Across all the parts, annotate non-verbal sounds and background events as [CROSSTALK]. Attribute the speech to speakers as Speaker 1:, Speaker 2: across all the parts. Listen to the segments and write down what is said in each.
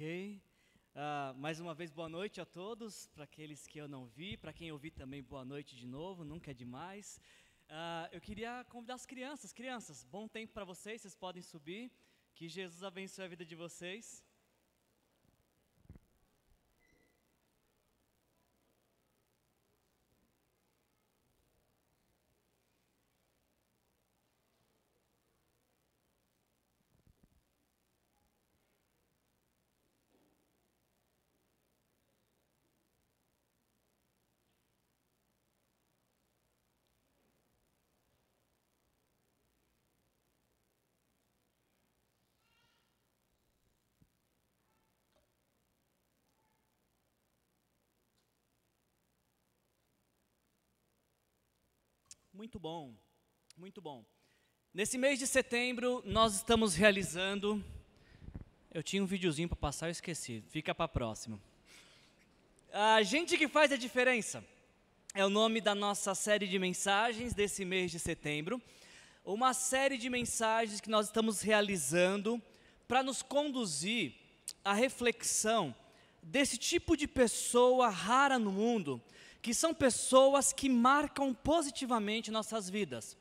Speaker 1: Ok. Uh, mais uma vez, boa noite a todos. Para aqueles que eu não vi, para quem eu vi também, boa noite de novo, nunca é demais. Uh, eu queria convidar as crianças. Crianças, bom tempo para vocês, vocês podem subir. Que Jesus abençoe a vida de vocês. Muito bom, muito bom. Nesse mês de setembro, nós estamos realizando. Eu tinha um videozinho para passar, eu esqueci. Fica para a próxima. A gente que faz a diferença é o nome da nossa série de mensagens desse mês de setembro. Uma série de mensagens que nós estamos realizando para nos conduzir à reflexão desse tipo de pessoa rara no mundo que são pessoas que marcam positivamente nossas vidas.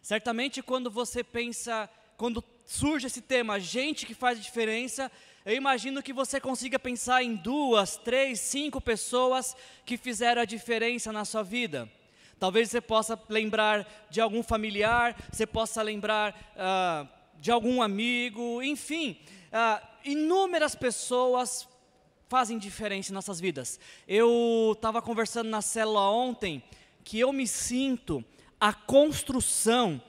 Speaker 1: Certamente, quando você pensa, quando surge esse tema, gente que faz diferença, eu imagino que você consiga pensar em duas, três, cinco pessoas que fizeram a diferença na sua vida. Talvez você possa lembrar de algum familiar, você possa lembrar uh, de algum amigo, enfim, uh, inúmeras pessoas fazem diferença em nossas vidas. Eu estava conversando na célula ontem que eu me sinto a construção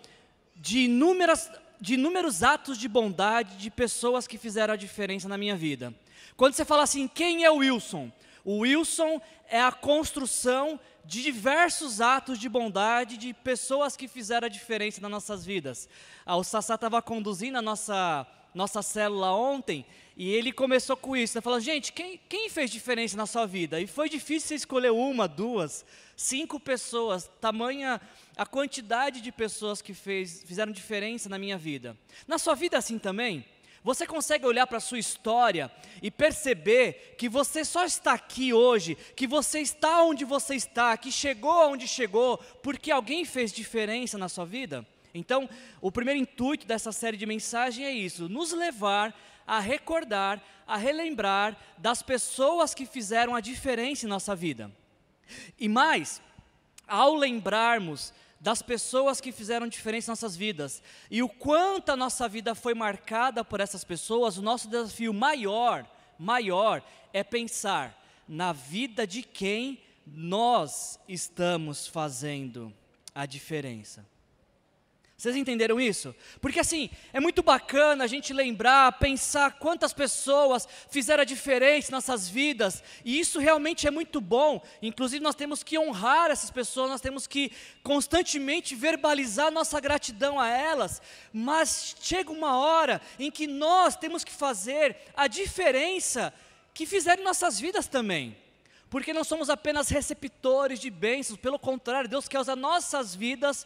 Speaker 1: de, inúmeras, de inúmeros atos de bondade de pessoas que fizeram a diferença na minha vida. Quando você fala assim, quem é o Wilson? O Wilson é a construção de diversos atos de bondade de pessoas que fizeram a diferença nas nossas vidas. Ah, o Sassá estava conduzindo a nossa, nossa célula ontem e ele começou com isso, né? falando, gente, quem, quem fez diferença na sua vida? E foi difícil você escolher uma, duas, cinco pessoas, tamanha a quantidade de pessoas que fez, fizeram diferença na minha vida. Na sua vida é assim também? Você consegue olhar para a sua história e perceber que você só está aqui hoje, que você está onde você está, que chegou onde chegou, porque alguém fez diferença na sua vida? Então, o primeiro intuito dessa série de mensagens é isso: nos levar a recordar, a relembrar das pessoas que fizeram a diferença em nossa vida. E mais, ao lembrarmos das pessoas que fizeram diferença em nossas vidas e o quanto a nossa vida foi marcada por essas pessoas, o nosso desafio maior, maior é pensar na vida de quem nós estamos fazendo a diferença. Vocês entenderam isso? Porque assim, é muito bacana a gente lembrar, pensar quantas pessoas fizeram a diferença em nossas vidas, e isso realmente é muito bom. Inclusive, nós temos que honrar essas pessoas, nós temos que constantemente verbalizar nossa gratidão a elas, mas chega uma hora em que nós temos que fazer a diferença que fizeram em nossas vidas também porque não somos apenas receptores de bênçãos, pelo contrário, Deus quer usar nossas vidas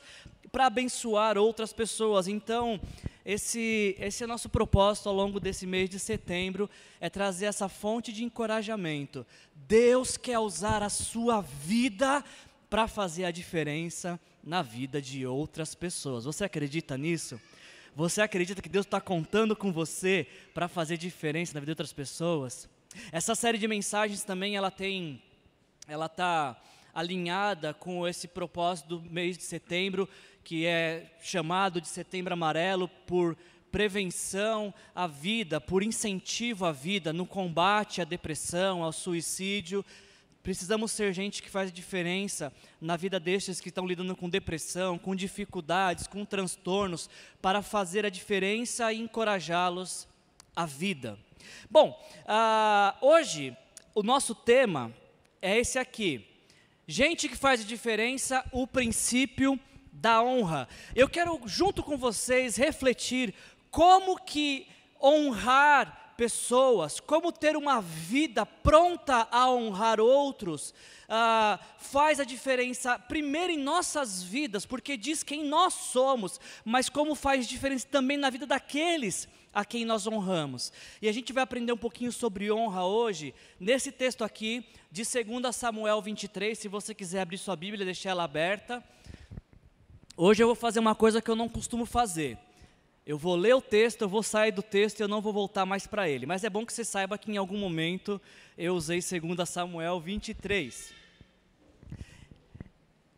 Speaker 1: para abençoar outras pessoas. Então, esse, esse é nosso propósito ao longo desse mês de setembro, é trazer essa fonte de encorajamento. Deus quer usar a sua vida para fazer a diferença na vida de outras pessoas. Você acredita nisso? Você acredita que Deus está contando com você para fazer diferença na vida de outras pessoas? Essa série de mensagens também ela tem, ela está alinhada com esse propósito do mês de setembro, que é chamado de Setembro Amarelo por prevenção à vida, por incentivo à vida, no combate à depressão, ao suicídio. Precisamos ser gente que faz diferença na vida destes que estão lidando com depressão, com dificuldades, com transtornos, para fazer a diferença e encorajá-los à vida. Bom, uh, hoje o nosso tema é esse aqui. Gente que faz a diferença, o princípio da honra. Eu quero, junto com vocês, refletir como que honrar pessoas, como ter uma vida pronta a honrar outros, uh, faz a diferença, primeiro em nossas vidas, porque diz quem nós somos, mas como faz diferença também na vida daqueles a quem nós honramos. E a gente vai aprender um pouquinho sobre honra hoje, nesse texto aqui, de 2 Samuel 23. Se você quiser abrir sua Bíblia, deixar ela aberta. Hoje eu vou fazer uma coisa que eu não costumo fazer. Eu vou ler o texto, eu vou sair do texto e eu não vou voltar mais para ele. Mas é bom que você saiba que em algum momento eu usei 2 Samuel 23.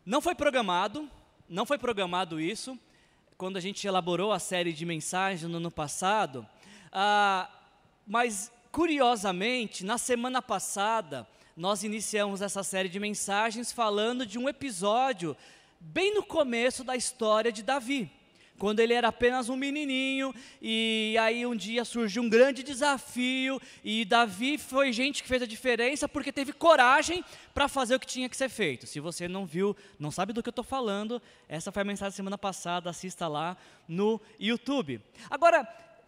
Speaker 1: Não foi programado, não foi programado isso, quando a gente elaborou a série de mensagens no ano passado, ah, mas curiosamente, na semana passada, nós iniciamos essa série de mensagens falando de um episódio bem no começo da história de Davi quando ele era apenas um menininho, e aí um dia surgiu um grande desafio, e Davi foi gente que fez a diferença porque teve coragem para fazer o que tinha que ser feito. Se você não viu, não sabe do que eu estou falando, essa foi a mensagem da semana passada, assista lá no YouTube. Agora,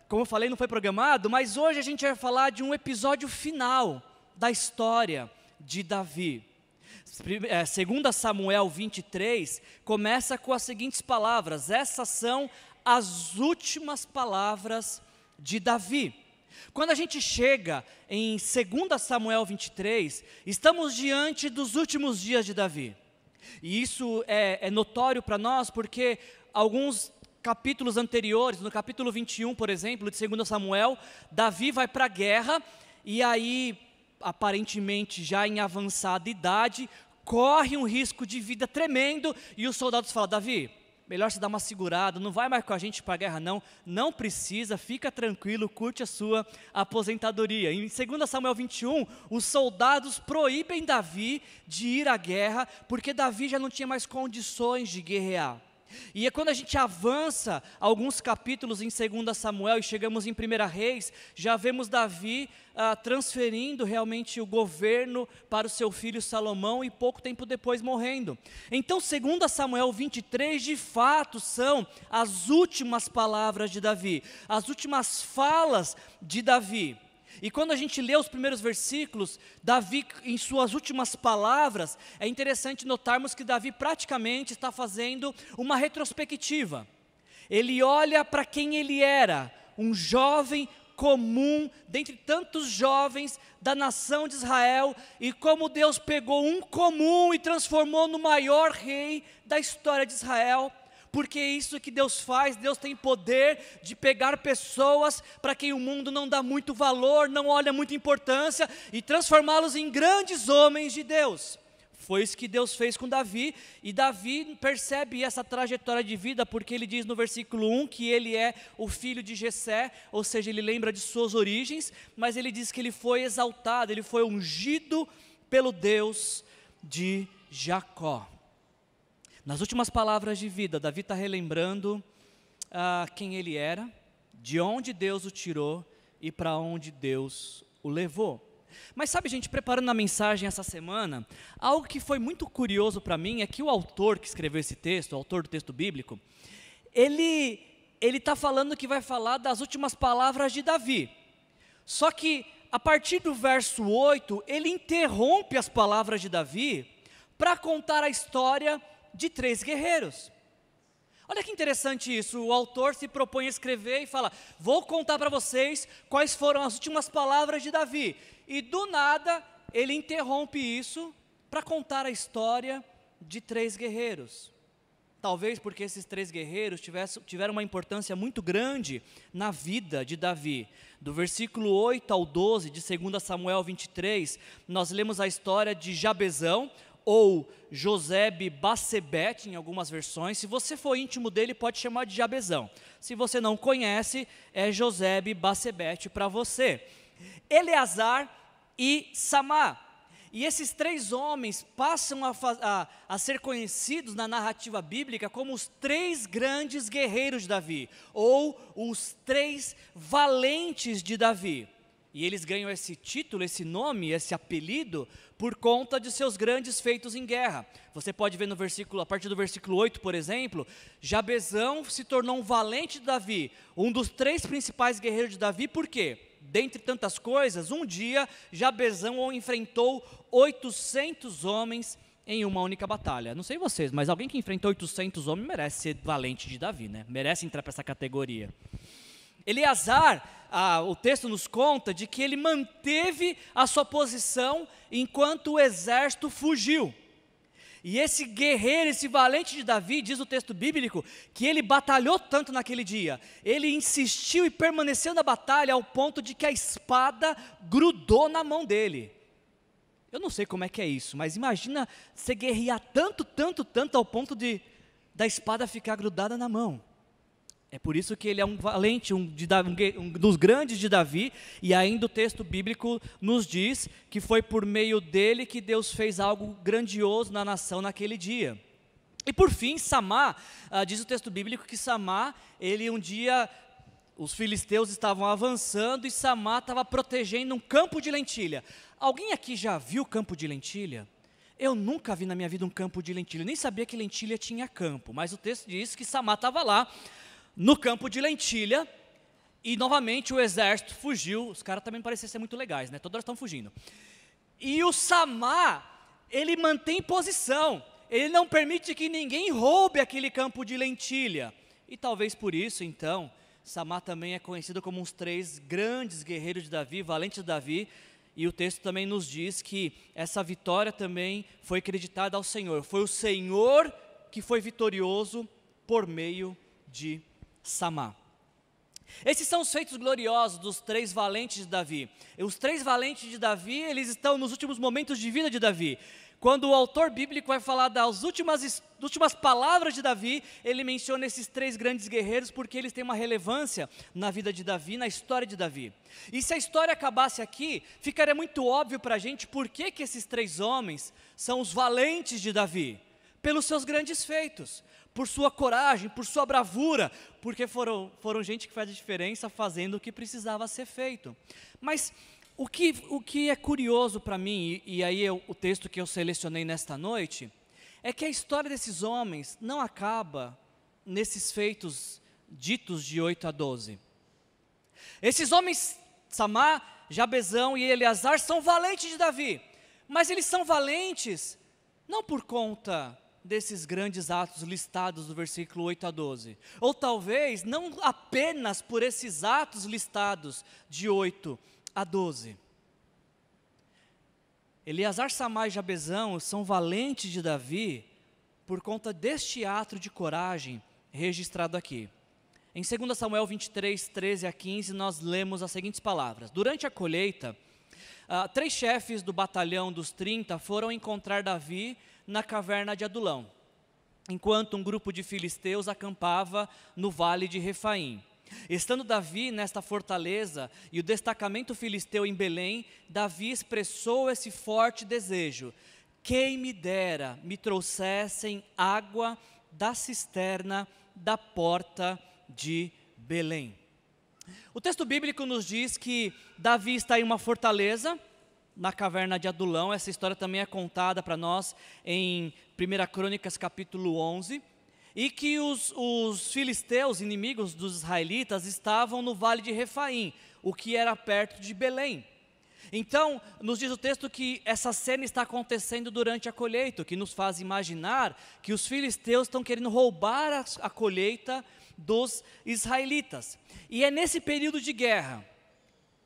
Speaker 1: como eu falei, não foi programado, mas hoje a gente vai falar de um episódio final da história de Davi. 2 é, Samuel 23 começa com as seguintes palavras: essas são as últimas palavras de Davi. Quando a gente chega em 2 Samuel 23, estamos diante dos últimos dias de Davi. E isso é, é notório para nós porque alguns capítulos anteriores, no capítulo 21, por exemplo, de 2 Samuel, Davi vai para a guerra e aí aparentemente já em avançada idade, corre um risco de vida tremendo e os soldados falam: Davi, melhor você dar uma segurada, não vai mais com a gente para a guerra, não. Não precisa, fica tranquilo, curte a sua aposentadoria. Em 2 Samuel 21, os soldados proíbem Davi de ir à guerra, porque Davi já não tinha mais condições de guerrear. E é quando a gente avança alguns capítulos em 2 Samuel e chegamos em 1 Reis, já vemos Davi ah, transferindo realmente o governo para o seu filho Salomão e pouco tempo depois morrendo. Então, 2 Samuel 23, de fato, são as últimas palavras de Davi, as últimas falas de Davi. E quando a gente lê os primeiros versículos, Davi, em suas últimas palavras, é interessante notarmos que Davi praticamente está fazendo uma retrospectiva. Ele olha para quem ele era, um jovem comum, dentre tantos jovens da nação de Israel, e como Deus pegou um comum e transformou no maior rei da história de Israel porque é isso que Deus faz. Deus tem poder de pegar pessoas para quem o mundo não dá muito valor, não olha muita importância e transformá-los em grandes homens de Deus. Foi isso que Deus fez com Davi, e Davi percebe essa trajetória de vida, porque ele diz no versículo 1 que ele é o filho de Jessé, ou seja, ele lembra de suas origens, mas ele diz que ele foi exaltado, ele foi ungido pelo Deus de Jacó. Nas últimas palavras de vida, Davi está relembrando ah, quem ele era, de onde Deus o tirou e para onde Deus o levou. Mas sabe, gente, preparando a mensagem essa semana, algo que foi muito curioso para mim é que o autor que escreveu esse texto, o autor do texto bíblico, ele ele está falando que vai falar das últimas palavras de Davi. Só que a partir do verso 8, ele interrompe as palavras de Davi para contar a história de três guerreiros. Olha que interessante isso. O autor se propõe a escrever e fala: Vou contar para vocês quais foram as últimas palavras de Davi. E do nada, ele interrompe isso para contar a história de três guerreiros. Talvez porque esses três guerreiros tiveram uma importância muito grande na vida de Davi. Do versículo 8 ao 12 de 2 Samuel 23, nós lemos a história de Jabezão, ou Josebe Bacebete em algumas versões. Se você for íntimo dele, pode chamar de Jabezão. Se você não conhece, é Josebe Bacebete para você. Eleazar e Samá. E esses três homens passam a, a, a, ser conhecidos na narrativa bíblica como os três grandes guerreiros de Davi, ou os três valentes de Davi. E eles ganham esse título, esse nome, esse apelido, por conta de seus grandes feitos em guerra. Você pode ver no versículo, a partir do versículo 8, por exemplo, Jabezão se tornou um valente de Davi, um dos três principais guerreiros de Davi, por quê? Dentre tantas coisas, um dia Jabezão enfrentou 800 homens em uma única batalha. Não sei vocês, mas alguém que enfrentou 800 homens merece ser valente de Davi, né? Merece entrar para essa categoria. Eleazar, ah, o texto nos conta de que ele manteve a sua posição enquanto o exército fugiu. E esse guerreiro, esse valente de Davi, diz o texto bíblico, que ele batalhou tanto naquele dia, ele insistiu e permaneceu na batalha ao ponto de que a espada grudou na mão dele. Eu não sei como é que é isso, mas imagina você guerrear tanto, tanto, tanto ao ponto de da espada ficar grudada na mão. É por isso que ele é um valente, um, de, um, dos grandes de Davi, e ainda o texto bíblico nos diz que foi por meio dele que Deus fez algo grandioso na nação naquele dia. E por fim, Samá, ah, diz o texto bíblico que Samá, ele um dia, os filisteus estavam avançando e Samá estava protegendo um campo de lentilha. Alguém aqui já viu campo de lentilha? Eu nunca vi na minha vida um campo de lentilha, nem sabia que lentilha tinha campo, mas o texto diz que Samá estava lá no campo de lentilha, e novamente o exército fugiu. Os caras também pareciam ser muito legais, né? Todos estão fugindo. E o Samá, ele mantém posição. Ele não permite que ninguém roube aquele campo de lentilha. E talvez por isso, então, Samá também é conhecido como uns três grandes guerreiros de Davi, valentes de Davi. E o texto também nos diz que essa vitória também foi creditada ao Senhor. Foi o Senhor que foi vitorioso por meio de Samá. Esses são os feitos gloriosos dos três valentes de Davi. E os três valentes de Davi, eles estão nos últimos momentos de vida de Davi. Quando o autor bíblico vai falar das últimas, últimas palavras de Davi, ele menciona esses três grandes guerreiros porque eles têm uma relevância na vida de Davi, na história de Davi. E se a história acabasse aqui, ficaria muito óbvio para a gente por que, que esses três homens são os valentes de Davi. Pelos seus grandes feitos por sua coragem, por sua bravura, porque foram, foram gente que faz a diferença fazendo o que precisava ser feito. Mas o que, o que é curioso para mim, e, e aí eu, o texto que eu selecionei nesta noite, é que a história desses homens não acaba nesses feitos ditos de 8 a 12. Esses homens, Samá, Jabezão e Eleazar, são valentes de Davi, mas eles são valentes não por conta desses grandes atos listados do versículo 8 a 12. Ou talvez não apenas por esses atos listados de 8 a 12. Eleazar, Samar e Jabezão são valentes de Davi por conta deste ato de coragem registrado aqui. Em 2 Samuel 23, 13 a 15, nós lemos as seguintes palavras: Durante a colheita, uh, três chefes do batalhão dos 30 foram encontrar Davi na caverna de Adulão, enquanto um grupo de filisteus acampava no vale de Refaim. Estando Davi nesta fortaleza e o destacamento filisteu em Belém, Davi expressou esse forte desejo: quem me dera me trouxessem água da cisterna da porta de Belém. O texto bíblico nos diz que Davi está em uma fortaleza, na caverna de Adulão. Essa história também é contada para nós em 1 Crônicas capítulo 11. E que os, os filisteus, inimigos dos israelitas, estavam no vale de Refaim, o que era perto de Belém. Então, nos diz o texto que essa cena está acontecendo durante a colheita, o que nos faz imaginar que os filisteus estão querendo roubar a, a colheita dos israelitas. E é nesse período de guerra,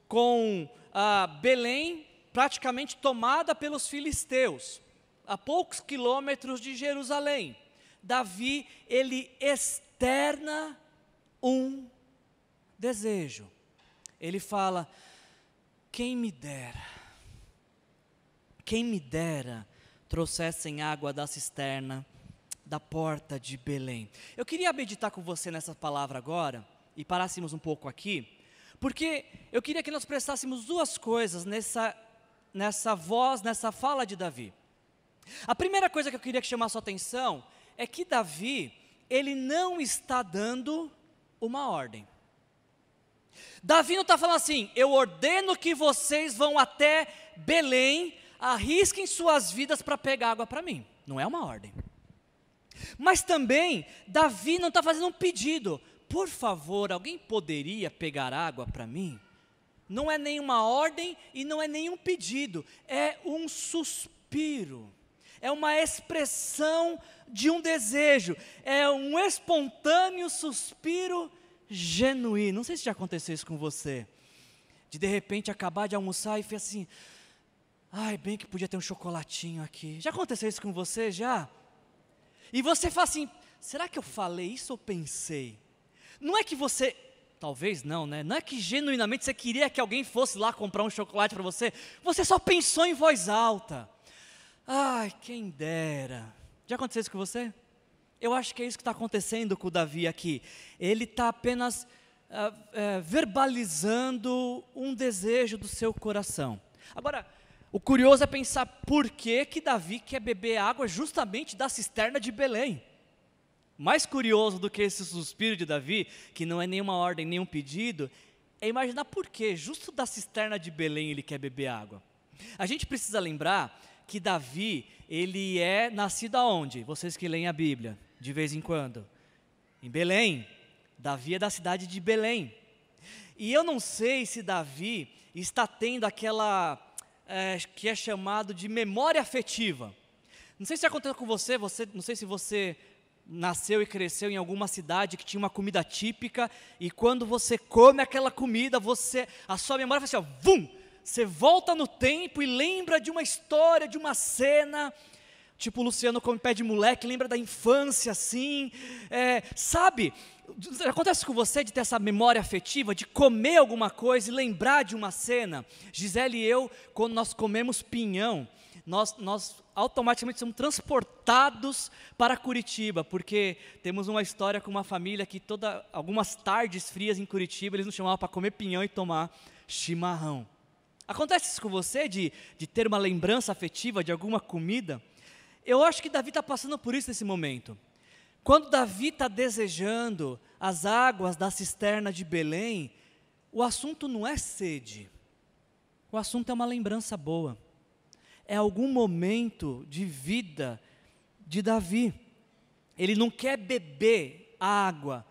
Speaker 1: com ah, Belém praticamente tomada pelos filisteus, a poucos quilômetros de Jerusalém. Davi, ele externa um desejo. Ele fala: quem me dera, quem me dera trouxessem água da cisterna da porta de Belém. Eu queria meditar com você nessa palavra agora e parássemos um pouco aqui, porque eu queria que nós prestássemos duas coisas nessa nessa voz, nessa fala de Davi. A primeira coisa que eu queria que chamasse sua atenção é que Davi, ele não está dando uma ordem. Davi não está falando assim, eu ordeno que vocês vão até Belém, arrisquem suas vidas para pegar água para mim. Não é uma ordem. Mas também, Davi não está fazendo um pedido. Por favor, alguém poderia pegar água para mim? Não é nenhuma ordem e não é nenhum pedido, é um suspiro, é uma expressão de um desejo, é um espontâneo suspiro genuíno. Não sei se já aconteceu isso com você. De de repente acabar de almoçar e fez assim: ai, bem que podia ter um chocolatinho aqui. Já aconteceu isso com você? Já? E você fala assim: será que eu falei isso ou pensei? Não é que você, talvez não, né? Não é que genuinamente você queria que alguém fosse lá comprar um chocolate para você, você só pensou em voz alta. Ai, quem dera. Já aconteceu isso com você? Eu acho que é isso que está acontecendo com o Davi aqui. Ele está apenas uh, uh, verbalizando um desejo do seu coração. Agora, o curioso é pensar por que, que Davi quer beber água justamente da cisterna de Belém. Mais curioso do que esse suspiro de Davi, que não é nenhuma ordem, nenhum pedido, é imaginar por que, justo da cisterna de Belém, ele quer beber água. A gente precisa lembrar que Davi, ele é nascido aonde? Vocês que leem a Bíblia, de vez em quando. Em Belém. Davi é da cidade de Belém. E eu não sei se Davi está tendo aquela é, que é chamado de memória afetiva. Não sei se aconteceu com você, você, não sei se você nasceu e cresceu em alguma cidade que tinha uma comida típica e quando você come aquela comida, você a sua memória faz assim, ó, vum, você volta no tempo e lembra de uma história, de uma cena, tipo o Luciano come pé de moleque, lembra da infância assim, é, sabe? Acontece com você de ter essa memória afetiva, de comer alguma coisa e lembrar de uma cena? Gisele e eu, quando nós comemos pinhão, nós, nós automaticamente somos transportados para Curitiba, porque temos uma história com uma família que toda, algumas tardes frias em Curitiba, eles nos chamavam para comer pinhão e tomar chimarrão. Acontece isso com você, de, de ter uma lembrança afetiva de alguma comida? Eu acho que Davi está passando por isso nesse momento. Quando Davi está desejando as águas da cisterna de Belém, o assunto não é sede, o assunto é uma lembrança boa, é algum momento de vida de Davi. Ele não quer beber água,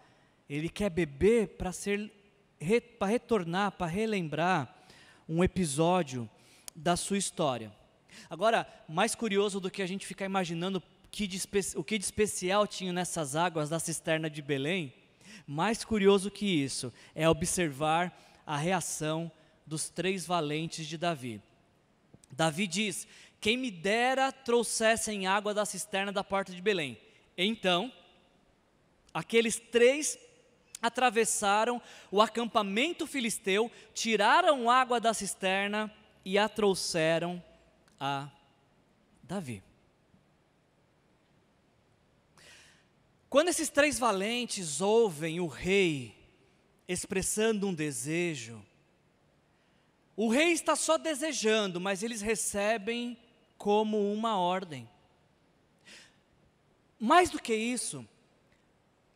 Speaker 1: ele quer beber para ser para retornar, para relembrar um episódio da sua história. Agora, mais curioso do que a gente ficar imaginando que de, o que de especial tinha nessas águas da cisterna de Belém, mais curioso que isso é observar a reação dos três valentes de Davi. Davi diz: Quem me dera trouxessem água da cisterna da porta de Belém. Então, aqueles três atravessaram o acampamento filisteu, tiraram água da cisterna e a trouxeram a Davi. Quando esses três valentes ouvem o rei expressando um desejo, o rei está só desejando, mas eles recebem como uma ordem. Mais do que isso,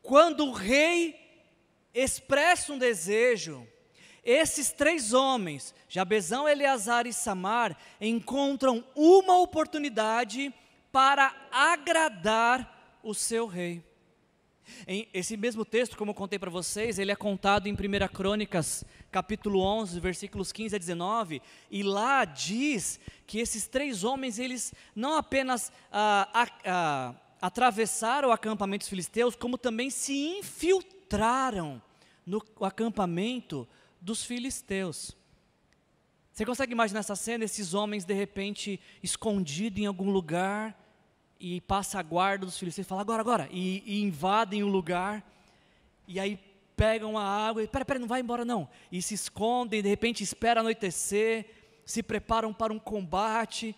Speaker 1: quando o rei expressa um desejo, esses três homens, Jabezão, Eleazar e Samar, encontram uma oportunidade para agradar o seu rei. Em esse mesmo texto, como eu contei para vocês, ele é contado em 1 Crônicas, capítulo 11, versículos 15 a 19, e lá diz que esses três homens, eles não apenas ah, ah, atravessaram o acampamento dos filisteus, como também se infiltraram no acampamento dos filisteus. Você consegue imaginar essa cena? Esses homens, de repente, escondidos em algum lugar, e passa a guarda dos filisteus fala, agora, agora, e, e, invadem o lugar, e aí pegam a água, e pera, pera, não vai embora não, e se escondem, de repente espera anoitecer, se preparam para um combate,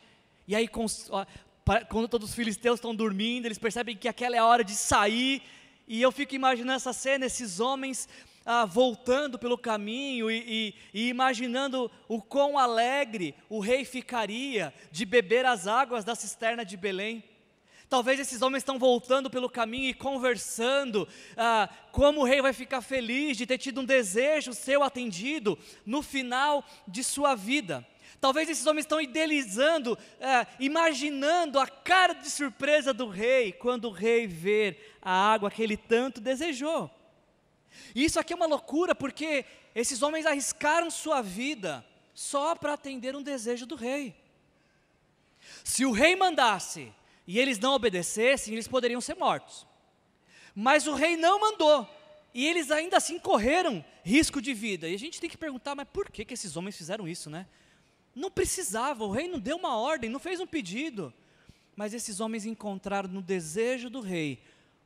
Speaker 1: e aí quando todos os filisteus estão dormindo, eles percebem que aquela é a hora de sair, e eu fico imaginando essa cena, esses homens ah, voltando pelo caminho e, e, e imaginando o quão alegre o rei ficaria de beber as águas da cisterna de Belém. Talvez esses homens estão voltando pelo caminho e conversando, ah, como o rei vai ficar feliz de ter tido um desejo seu atendido no final de sua vida. Talvez esses homens estão idealizando, ah, imaginando a cara de surpresa do rei quando o rei ver a água que ele tanto desejou. Isso aqui é uma loucura porque esses homens arriscaram sua vida só para atender um desejo do rei. Se o rei mandasse e eles não obedecessem, eles poderiam ser mortos. Mas o rei não mandou. e eles ainda assim correram risco de vida. E a gente tem que perguntar, mas por que, que esses homens fizeram isso, né? Não precisava, o rei não deu uma ordem, não fez um pedido. Mas esses homens encontraram no desejo do rei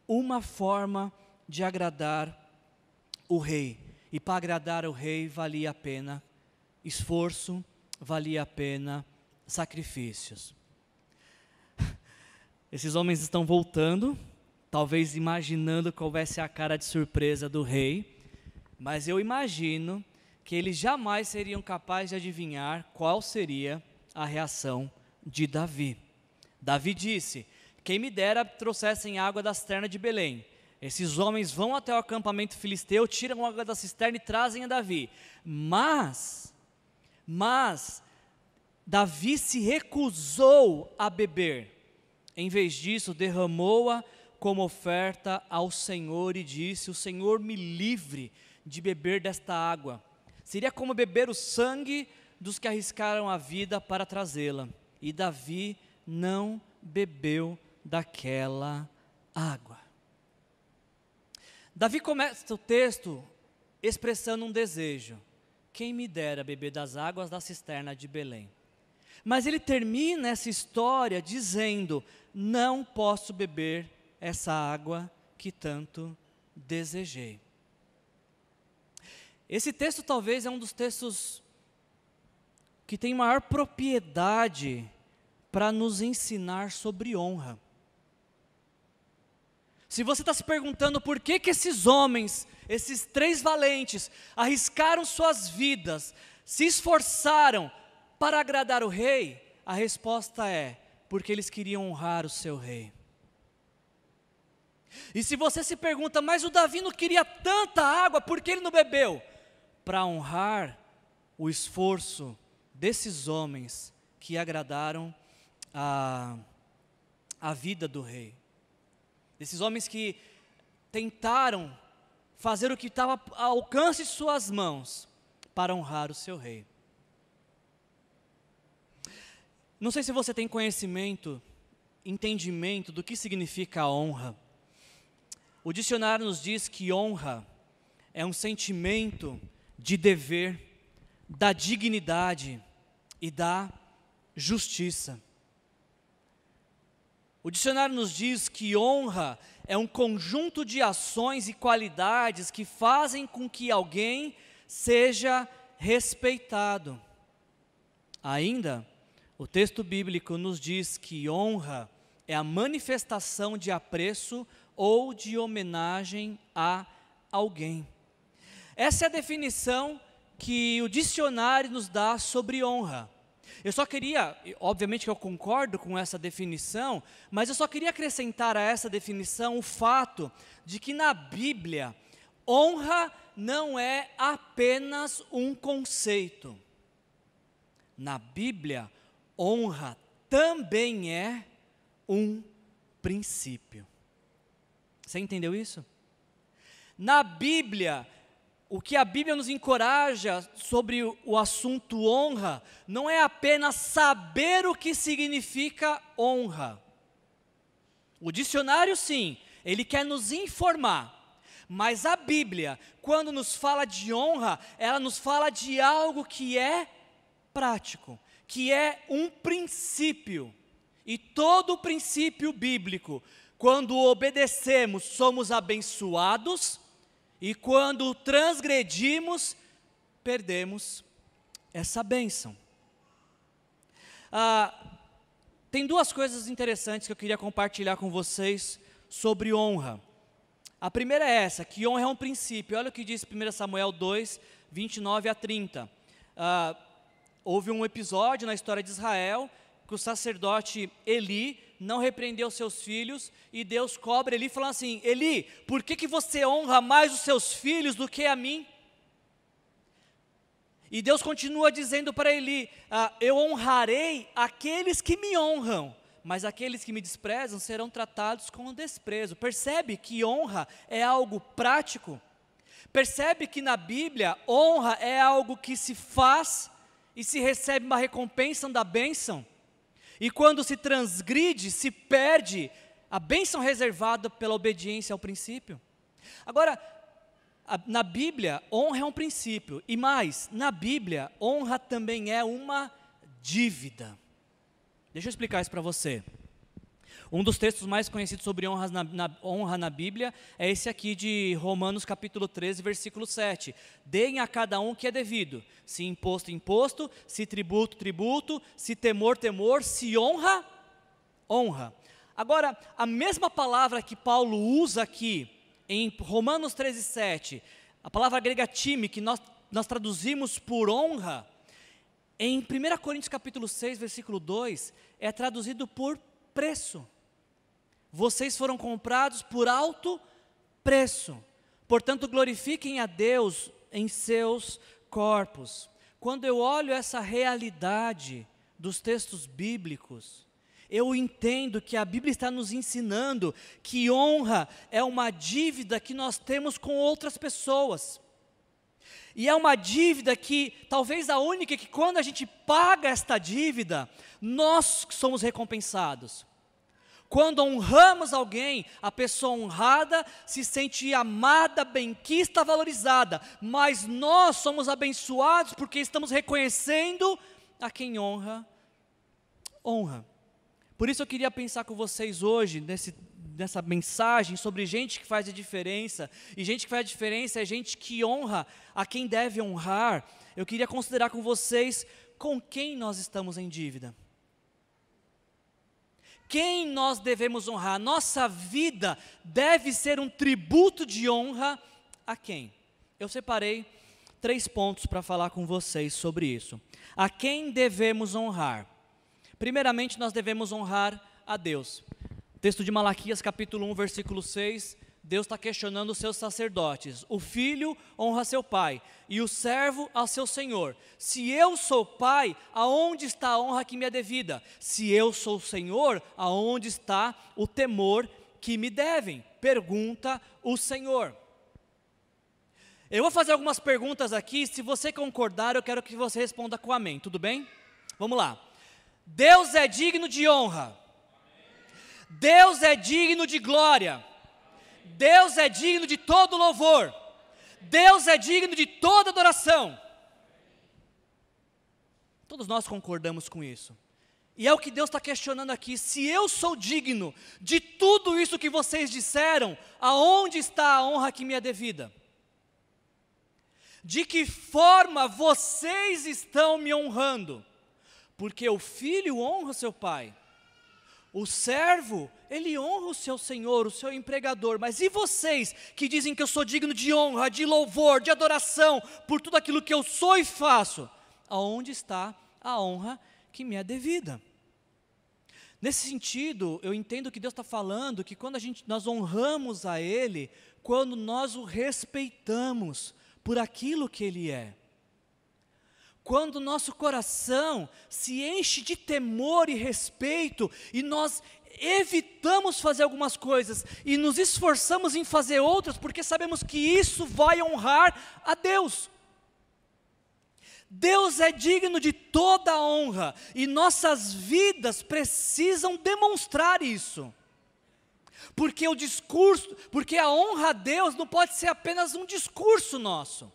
Speaker 1: uma forma de agradar o rei. E para agradar o rei valia a pena esforço, valia a pena sacrifícios. Esses homens estão voltando, talvez imaginando qual ser a cara de surpresa do rei, mas eu imagino que eles jamais seriam capazes de adivinhar qual seria a reação de Davi. Davi disse: Quem me dera trouxessem água da cisterna de Belém. Esses homens vão até o acampamento filisteu, tiram água da cisterna e trazem a Davi. Mas, mas, Davi se recusou a beber. Em vez disso, derramou-a como oferta ao Senhor e disse: O Senhor me livre de beber desta água. Seria como beber o sangue dos que arriscaram a vida para trazê-la. E Davi não bebeu daquela água. Davi começa o texto expressando um desejo: quem me dera beber das águas da cisterna de Belém. Mas ele termina essa história dizendo: não posso beber essa água que tanto desejei. Esse texto talvez é um dos textos que tem maior propriedade para nos ensinar sobre honra. Se você está se perguntando por que, que esses homens, esses três valentes, arriscaram suas vidas, se esforçaram para agradar o rei, a resposta é: porque eles queriam honrar o seu rei. E se você se pergunta, mas o Davi não queria tanta água, por que ele não bebeu? Para honrar o esforço desses homens que agradaram a, a vida do rei. Desses homens que tentaram fazer o que estava ao alcance de suas mãos para honrar o seu rei. Não sei se você tem conhecimento, entendimento do que significa honra. O dicionário nos diz que honra é um sentimento de dever, da dignidade e da justiça. O dicionário nos diz que honra é um conjunto de ações e qualidades que fazem com que alguém seja respeitado. Ainda, o texto bíblico nos diz que honra é a manifestação de apreço ou de homenagem a alguém. Essa é a definição que o dicionário nos dá sobre honra. Eu só queria, obviamente que eu concordo com essa definição, mas eu só queria acrescentar a essa definição o fato de que na Bíblia, honra não é apenas um conceito. Na Bíblia, honra também é um princípio. Você entendeu isso? Na Bíblia, o que a Bíblia nos encoraja sobre o assunto honra não é apenas saber o que significa honra. O dicionário, sim, ele quer nos informar. Mas a Bíblia, quando nos fala de honra, ela nos fala de algo que é prático, que é um princípio. E todo princípio bíblico, quando obedecemos, somos abençoados e quando transgredimos, perdemos essa bênção. Ah, tem duas coisas interessantes que eu queria compartilhar com vocês sobre honra. A primeira é essa, que honra é um princípio. Olha o que diz 1 Samuel 2, 29 a 30. Ah, houve um episódio na história de Israel que o sacerdote Eli não repreendeu seus filhos e Deus cobra Eli falando assim: Eli, por que, que você honra mais os seus filhos do que a mim? E Deus continua dizendo para Eli: ah, Eu honrarei aqueles que me honram, mas aqueles que me desprezam serão tratados com desprezo. Percebe que honra é algo prático? Percebe que na Bíblia honra é algo que se faz e se recebe uma recompensa da bênção? E quando se transgride, se perde a bênção reservada pela obediência ao princípio. Agora, na Bíblia, honra é um princípio. E mais, na Bíblia, honra também é uma dívida. Deixa eu explicar isso para você. Um dos textos mais conhecidos sobre honras na, na, honra na Bíblia é esse aqui de Romanos capítulo 13, versículo 7. Deem a cada um que é devido, se imposto, imposto, se tributo, tributo, se temor, temor, se honra, honra. Agora, a mesma palavra que Paulo usa aqui em Romanos 13, 7, a palavra grega time, que nós, nós traduzimos por honra, em 1 Coríntios capítulo 6, versículo 2, é traduzido por preço. Vocês foram comprados por alto preço. Portanto, glorifiquem a Deus em seus corpos. Quando eu olho essa realidade dos textos bíblicos, eu entendo que a Bíblia está nos ensinando que honra é uma dívida que nós temos com outras pessoas. E é uma dívida que, talvez a única que, quando a gente paga esta dívida, nós somos recompensados. Quando honramos alguém, a pessoa honrada se sente amada, benquista, valorizada, mas nós somos abençoados porque estamos reconhecendo a quem honra, honra. Por isso eu queria pensar com vocês hoje, nesse, nessa mensagem, sobre gente que faz a diferença, e gente que faz a diferença é gente que honra a quem deve honrar. Eu queria considerar com vocês com quem nós estamos em dívida quem nós devemos honrar. Nossa vida deve ser um tributo de honra a quem? Eu separei três pontos para falar com vocês sobre isso. A quem devemos honrar? Primeiramente, nós devemos honrar a Deus. Texto de Malaquias, capítulo 1, versículo 6 Deus está questionando os seus sacerdotes. O filho honra seu pai e o servo ao seu senhor. Se eu sou pai, aonde está a honra que me é devida? Se eu sou senhor, aonde está o temor que me devem? Pergunta o Senhor. Eu vou fazer algumas perguntas aqui. Se você concordar, eu quero que você responda com amém. Tudo bem? Vamos lá. Deus é digno de honra. Deus é digno de glória. Deus é digno de todo louvor, Deus é digno de toda adoração. Todos nós concordamos com isso. E é o que Deus está questionando aqui. Se eu sou digno de tudo isso que vocês disseram, aonde está a honra que me é devida? De que forma vocês estão me honrando? Porque o filho honra o seu pai. O servo, ele honra o seu senhor, o seu empregador, mas e vocês que dizem que eu sou digno de honra, de louvor, de adoração por tudo aquilo que eu sou e faço? Aonde está a honra que me é devida? Nesse sentido, eu entendo que Deus está falando que quando a gente, nós honramos a Ele, quando nós o respeitamos por aquilo que Ele é quando nosso coração se enche de temor e respeito e nós evitamos fazer algumas coisas e nos esforçamos em fazer outras porque sabemos que isso vai honrar a Deus. Deus é digno de toda honra e nossas vidas precisam demonstrar isso. Porque o discurso, porque a honra a Deus não pode ser apenas um discurso nosso.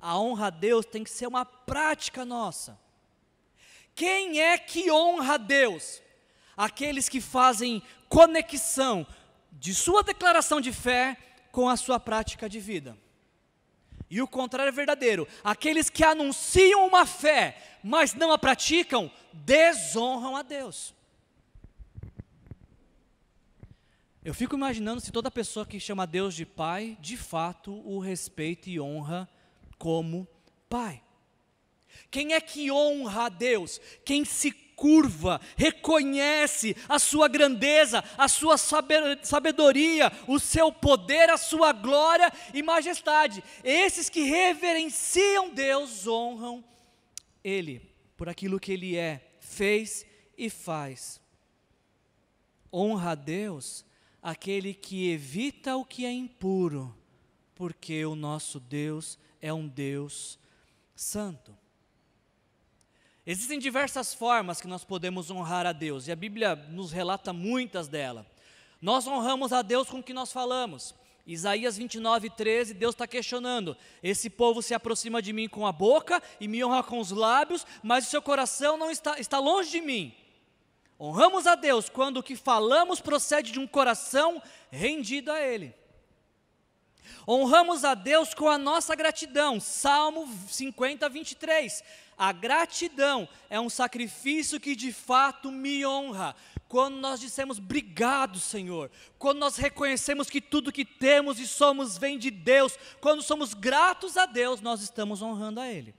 Speaker 1: A honra a Deus tem que ser uma prática nossa. Quem é que honra a Deus? Aqueles que fazem conexão de sua declaração de fé com a sua prática de vida. E o contrário é verdadeiro. Aqueles que anunciam uma fé, mas não a praticam, desonram a Deus. Eu fico imaginando se toda pessoa que chama Deus de Pai, de fato o respeita e honra como Pai. Quem é que honra a Deus? Quem se curva, reconhece a sua grandeza, a sua sabedoria, o seu poder, a sua glória e majestade. Esses que reverenciam Deus honram Ele por aquilo que Ele é, fez e faz. Honra a Deus aquele que evita o que é impuro, porque o nosso Deus é um Deus santo. Existem diversas formas que nós podemos honrar a Deus, e a Bíblia nos relata muitas delas. Nós honramos a Deus com o que nós falamos, Isaías 29, 13, Deus está questionando: esse povo se aproxima de mim com a boca e me honra com os lábios, mas o seu coração não está, está longe de mim. Honramos a Deus quando o que falamos procede de um coração rendido a Ele. Honramos a Deus com a nossa gratidão. Salmo 50, 23. A gratidão é um sacrifício que de fato me honra. Quando nós dissemos obrigado, Senhor, quando nós reconhecemos que tudo que temos e somos vem de Deus, quando somos gratos a Deus, nós estamos honrando a Ele.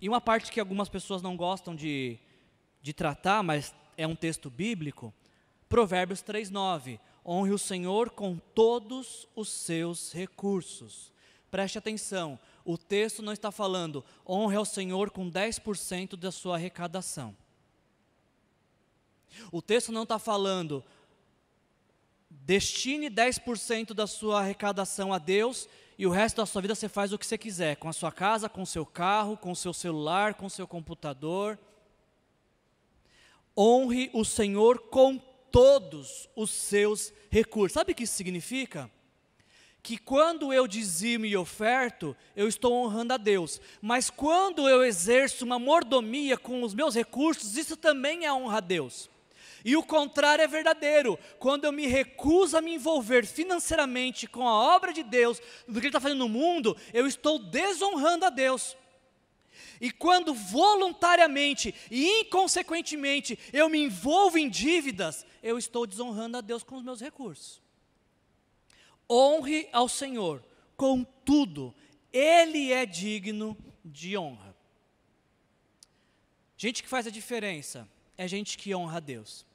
Speaker 1: E uma parte que algumas pessoas não gostam de, de tratar, mas é um texto bíblico, Provérbios 3,9: Honre o Senhor com todos os seus recursos. Preste atenção, o texto não está falando honre ao Senhor com 10% da sua arrecadação. O texto não está falando destine 10% da sua arrecadação a Deus e o resto da sua vida você faz o que você quiser, com a sua casa, com o seu carro, com o seu celular, com o seu computador. Honre o Senhor com todos os seus recursos. Sabe o que isso significa? Que quando eu dizimo e oferto, eu estou honrando a Deus. Mas quando eu exerço uma mordomia com os meus recursos, isso também é honra a Deus. E o contrário é verdadeiro. Quando eu me recuso a me envolver financeiramente com a obra de Deus, do que Ele está fazendo no mundo, eu estou desonrando a Deus. E quando voluntariamente e inconsequentemente eu me envolvo em dívidas, eu estou desonrando a Deus com os meus recursos. Honre ao Senhor com tudo, Ele é digno de honra. Gente que faz a diferença é gente que honra a Deus.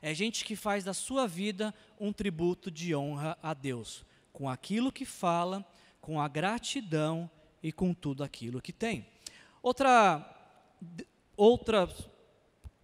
Speaker 1: É gente que faz da sua vida um tributo de honra a Deus, com aquilo que fala, com a gratidão e com tudo aquilo que tem. Outra, outra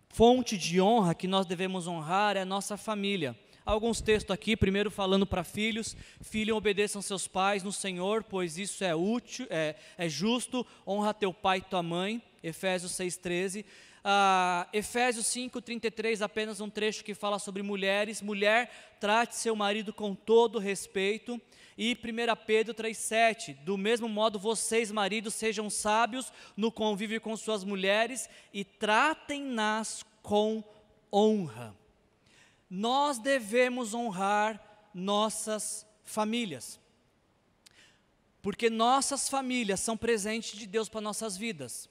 Speaker 1: fonte de honra que nós devemos honrar é a nossa família. Alguns textos aqui, primeiro falando para filhos, filho obedeçam seus pais no Senhor, pois isso é útil, é, é justo, honra teu pai e tua mãe, Efésios 6,13. Uh, Efésios 5,33, apenas um trecho que fala sobre mulheres. Mulher, trate seu marido com todo respeito. E 1 Pedro 3,7, do mesmo modo, vocês, maridos, sejam sábios no convívio com suas mulheres e tratem-nas com honra. Nós devemos honrar nossas famílias, porque nossas famílias são presentes de Deus para nossas vidas.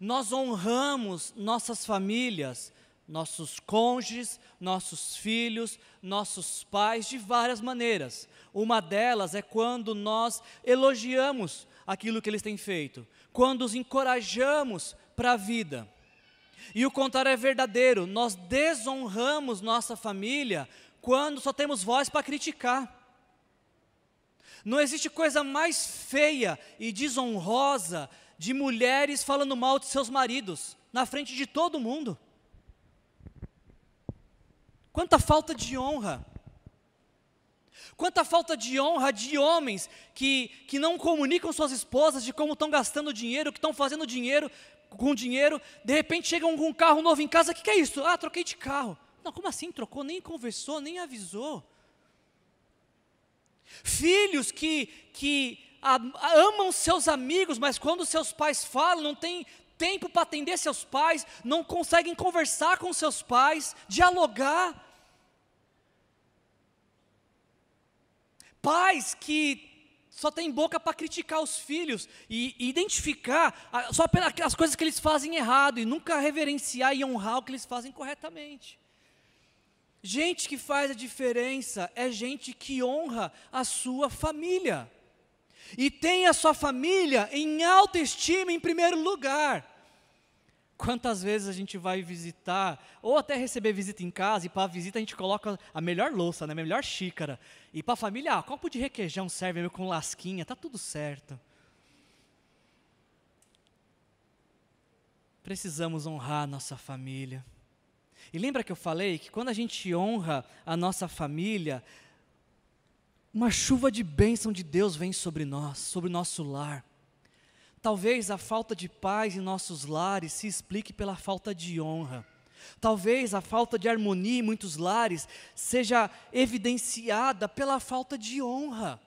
Speaker 1: Nós honramos nossas famílias nossos cônjuges, nossos filhos, nossos pais de várias maneiras. Uma delas é quando nós elogiamos aquilo que eles têm feito, quando os encorajamos para a vida. E o contrário é verdadeiro, nós desonramos nossa família quando só temos voz para criticar. Não existe coisa mais feia e desonrosa de mulheres falando mal de seus maridos na frente de todo mundo. Quanta falta de honra. Quanta falta de honra de homens que, que não comunicam suas esposas de como estão gastando dinheiro, que estão fazendo dinheiro com dinheiro. De repente chegam com um carro novo em casa, o que, que é isso? Ah, troquei de carro. Não, como assim trocou? Nem conversou, nem avisou. Filhos que, que amam seus amigos, mas quando seus pais falam, não tem tempo para atender seus pais, não conseguem conversar com seus pais, dialogar. Pais que só têm boca para criticar os filhos e, e identificar a, só pelas coisas que eles fazem errado e nunca reverenciar e honrar o que eles fazem corretamente. Gente que faz a diferença é gente que honra a sua família e tem a sua família em alta estima em primeiro lugar. Quantas vezes a gente vai visitar, ou até receber visita em casa, e para a visita a gente coloca a melhor louça, né, a melhor xícara. E para a família, ah, copo de requeijão serve com lasquinha, tá tudo certo. Precisamos honrar a nossa família. E lembra que eu falei que quando a gente honra a nossa família, uma chuva de bênção de Deus vem sobre nós, sobre nosso lar. Talvez a falta de paz em nossos lares se explique pela falta de honra. Talvez a falta de harmonia em muitos lares seja evidenciada pela falta de honra.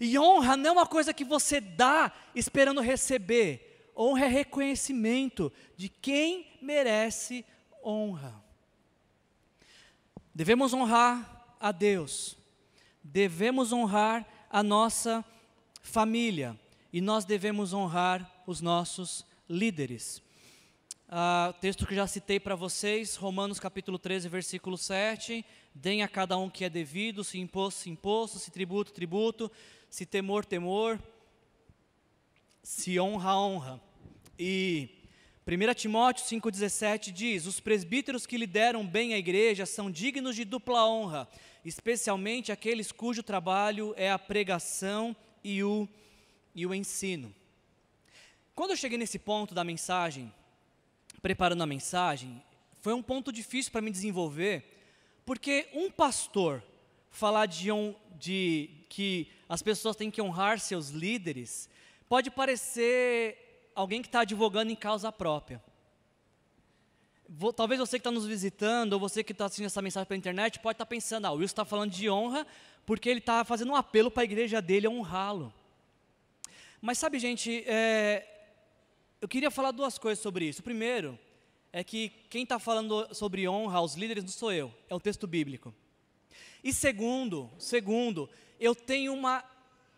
Speaker 1: E honra não é uma coisa que você dá esperando receber. Honra é reconhecimento de quem merece honra. Devemos honrar a Deus, devemos honrar a nossa família e nós devemos honrar os nossos líderes. Uh, texto que já citei para vocês, Romanos capítulo 13, versículo 7. Deem a cada um que é devido, se imposto, se imposto, se tributo, tributo, se temor, temor, se honra, honra. E 1 Timóteo 5,17 diz: Os presbíteros que lideram bem a igreja são dignos de dupla honra, especialmente aqueles cujo trabalho é a pregação e o, e o ensino. Quando eu cheguei nesse ponto da mensagem, preparando a mensagem, foi um ponto difícil para me desenvolver, porque um pastor falar de, um, de que as pessoas têm que honrar seus líderes pode parecer alguém que está advogando em causa própria. Vou, talvez você que está nos visitando, ou você que está assistindo essa mensagem pela internet, pode estar tá pensando, ah, o Wilson está falando de honra porque ele está fazendo um apelo para a igreja dele honrá-lo. Mas sabe, gente, é, eu queria falar duas coisas sobre isso. Primeiro é que quem está falando sobre honra aos líderes não sou eu, é o texto bíblico. E segundo, segundo, eu tenho uma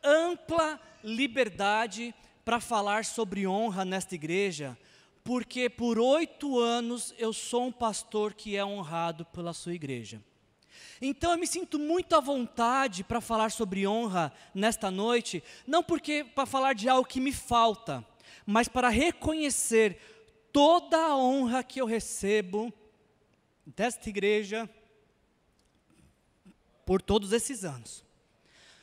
Speaker 1: ampla liberdade para falar sobre honra nesta igreja, porque por oito anos eu sou um pastor que é honrado pela sua igreja. Então eu me sinto muito à vontade para falar sobre honra nesta noite, não porque para falar de algo que me falta, mas para reconhecer toda a honra que eu recebo desta igreja por todos esses anos.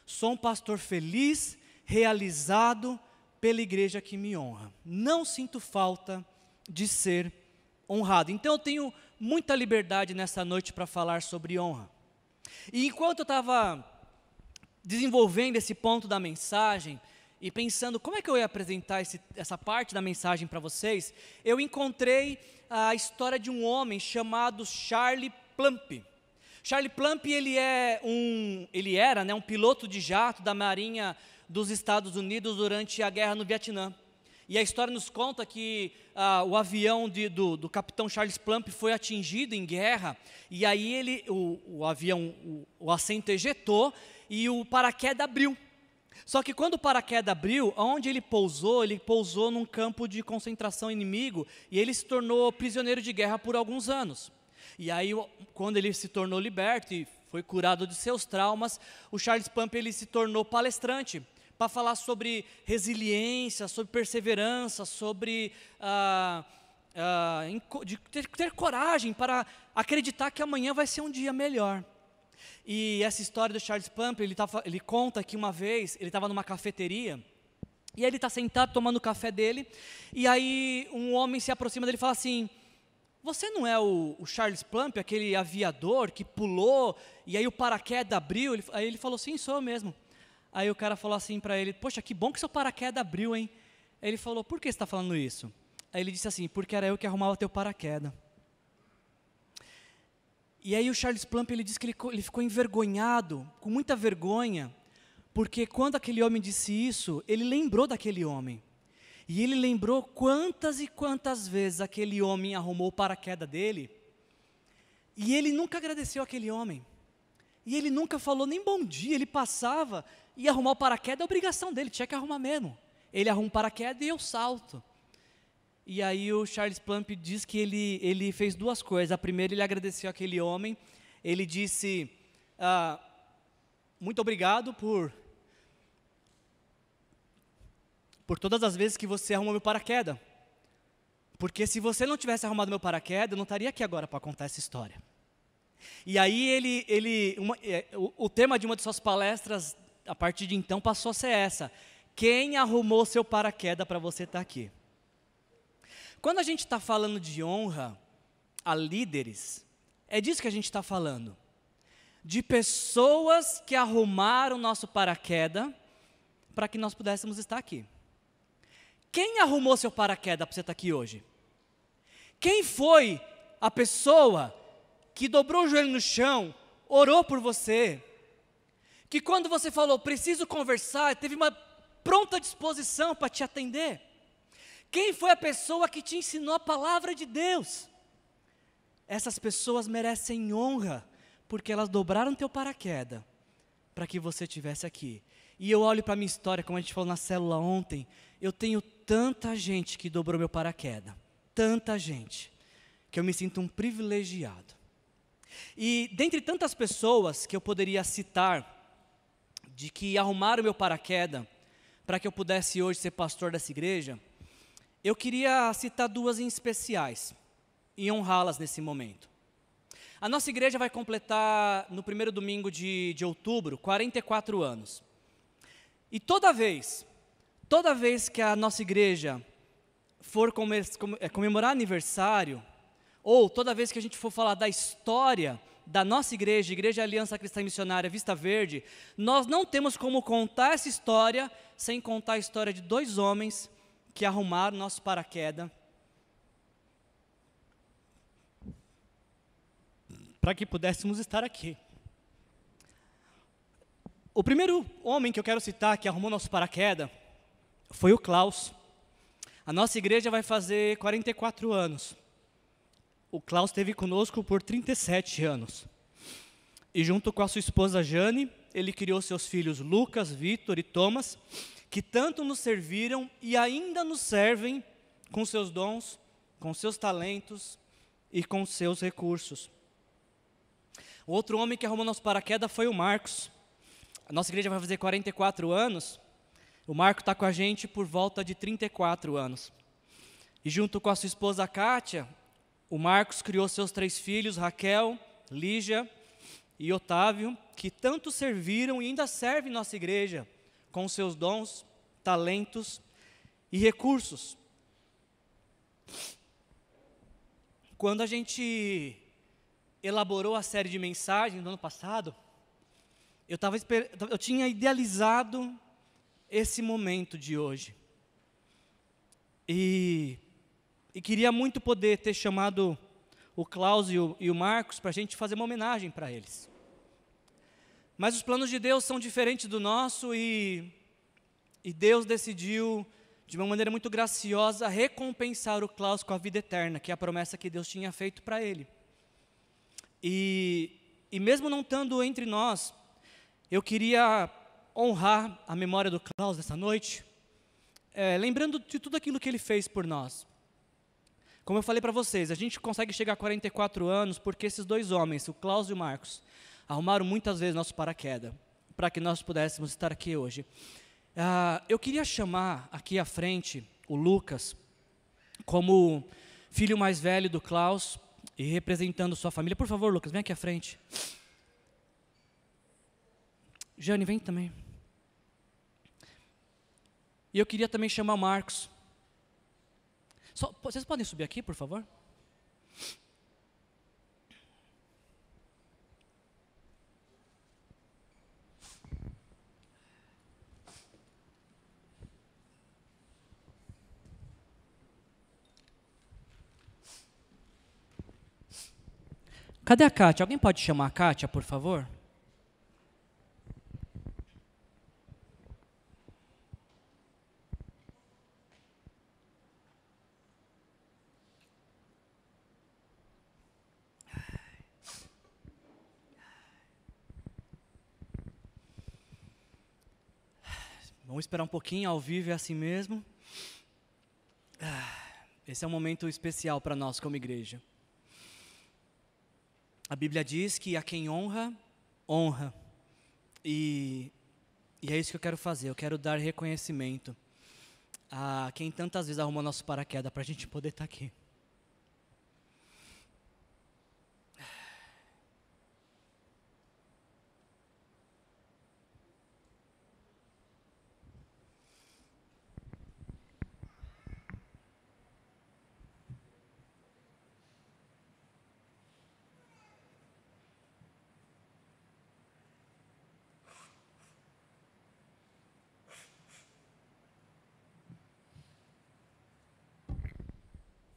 Speaker 1: Sou um pastor feliz, realizado pela igreja que me honra. Não sinto falta de ser honrado. Então eu tenho muita liberdade nessa noite para falar sobre honra. E enquanto eu estava desenvolvendo esse ponto da mensagem, e pensando como é que eu ia apresentar esse, essa parte da mensagem para vocês, eu encontrei a história de um homem chamado Charlie Plump. Charlie Plump ele é um, ele era, né, um piloto de jato da Marinha dos Estados Unidos durante a guerra no Vietnã. E a história nos conta que ah, o avião de, do, do, capitão Charles Plump foi atingido em guerra, e aí ele, o, o avião, o, o assento ejetou e o paraquedas abriu. Só que quando o paraquedas abriu, onde ele pousou, ele pousou num campo de concentração inimigo e ele se tornou prisioneiro de guerra por alguns anos. E aí, quando ele se tornou liberto e foi curado de seus traumas, o Charles Pump ele se tornou palestrante para falar sobre resiliência, sobre perseverança, sobre ah, ah, de ter, ter coragem para acreditar que amanhã vai ser um dia melhor. E essa história do Charles Pump, ele, tava, ele conta que uma vez ele estava numa cafeteria e aí ele está sentado tomando o café dele e aí um homem se aproxima dele e fala assim: Você não é o, o Charles Plump, aquele aviador que pulou e aí o paraquedas abriu? Ele, aí ele falou: Sim, sou eu mesmo. Aí o cara falou assim para ele: Poxa, que bom que seu paraquedas abriu, hein? Aí ele falou: Por que você está falando isso? Aí ele disse assim: Porque era eu que arrumava teu paraquedas. E aí o Charles Plump ele disse que ele, ele ficou envergonhado, com muita vergonha, porque quando aquele homem disse isso, ele lembrou daquele homem. E ele lembrou quantas e quantas vezes aquele homem arrumou o paraquedas dele. E ele nunca agradeceu aquele homem. E ele nunca falou nem bom dia, ele passava e arrumar o paraquedas é obrigação dele, tinha que arrumar mesmo. Ele arruma o paraquedas e eu salto. E aí o Charles Plump diz que ele, ele fez duas coisas. A primeira, ele agradeceu aquele homem. Ele disse: ah, Muito obrigado por, por todas as vezes que você arrumou meu paraquedas. Porque se você não tivesse arrumado meu paraquedas, eu não estaria aqui agora para contar essa história. E aí ele, ele uma, é, o, o tema de uma de suas palestras, a partir de então, passou a ser essa. Quem arrumou seu paraquedas para você estar tá aqui? Quando a gente está falando de honra a líderes, é disso que a gente está falando. De pessoas que arrumaram nosso paraquedas para que nós pudéssemos estar aqui. Quem arrumou seu paraquedas para você estar aqui hoje? Quem foi a pessoa que dobrou o joelho no chão, orou por você, que quando você falou, preciso conversar, teve uma pronta disposição para te atender? Quem foi a pessoa que te ensinou a palavra de Deus? Essas pessoas merecem honra, porque elas dobraram teu paraquedas para que você estivesse aqui. E eu olho para a minha história, como a gente falou na célula ontem, eu tenho tanta gente que dobrou meu paraquedas, tanta gente, que eu me sinto um privilegiado. E dentre tantas pessoas que eu poderia citar, de que arrumaram meu paraquedas para que eu pudesse hoje ser pastor dessa igreja, eu queria citar duas em especiais e honrá-las nesse momento. A nossa igreja vai completar, no primeiro domingo de, de outubro, 44 anos. E toda vez, toda vez que a nossa igreja for é, comemorar aniversário, ou toda vez que a gente for falar da história da nossa igreja, Igreja Aliança Cristã Missionária Vista Verde, nós não temos como contar essa história sem contar a história de dois homens que arrumaram nosso paraquedas para que pudéssemos estar aqui. O primeiro homem que eu quero citar que arrumou nosso paraquedas foi o Klaus. A nossa igreja vai fazer 44 anos. O Klaus esteve conosco por 37 anos. E junto com a sua esposa Jane, ele criou seus filhos Lucas, Vitor e Thomas, que tanto nos serviram e ainda nos servem com seus dons, com seus talentos e com seus recursos. O outro homem que arrumou nosso paraquedas foi o Marcos. A nossa igreja vai fazer 44 anos. O Marco está com a gente por volta de 34 anos. E junto com a sua esposa Kátia, o Marcos criou seus três filhos, Raquel, Lígia e Otávio, que tanto serviram e ainda servem nossa igreja com seus dons, talentos e recursos. Quando a gente elaborou a série de mensagens no ano passado, eu, tava, eu tinha idealizado esse momento de hoje. E e queria muito poder ter chamado o Klaus e o, e o Marcos para a gente fazer uma homenagem para eles. Mas os planos de Deus são diferentes do nosso e, e Deus decidiu, de uma maneira muito graciosa, recompensar o Klaus com a vida eterna, que é a promessa que Deus tinha feito para ele. E, e mesmo não estando entre nós, eu queria honrar a memória do Klaus nessa noite, é, lembrando de tudo aquilo que ele fez por nós. Como eu falei para vocês, a gente consegue chegar a 44 anos porque esses dois homens, o Klaus e o Marcos, arrumaram muitas vezes nosso paraquedas para que nós pudéssemos estar aqui hoje. Uh, eu queria chamar aqui à frente o Lucas como filho mais velho do Klaus e representando sua família. Por favor, Lucas, vem aqui à frente. Jane, vem também. E eu queria também chamar o Marcos só, vocês podem subir aqui, por favor? Cadê a Kátia? Alguém pode chamar a Kátia, por favor? Vamos esperar um pouquinho, ao vivo é assim mesmo. Ah, esse é um momento especial para nós como igreja. A Bíblia diz que a quem honra, honra. E, e é isso que eu quero fazer. Eu quero dar reconhecimento a quem tantas vezes arrumou nosso paraquedas para a gente poder estar tá aqui.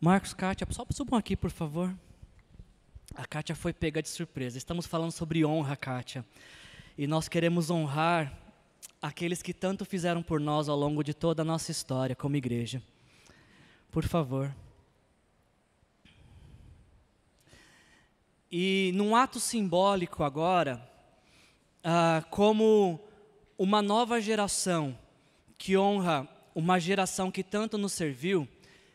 Speaker 1: Marcos, Kátia, só subam aqui, por favor. Kátia foi pega de surpresa. Estamos falando sobre honra, Kátia. E nós queremos honrar aqueles que tanto fizeram por nós ao longo de toda a nossa história como igreja. Por favor. E num ato simbólico agora, ah, como uma nova geração que honra uma geração que tanto nos serviu,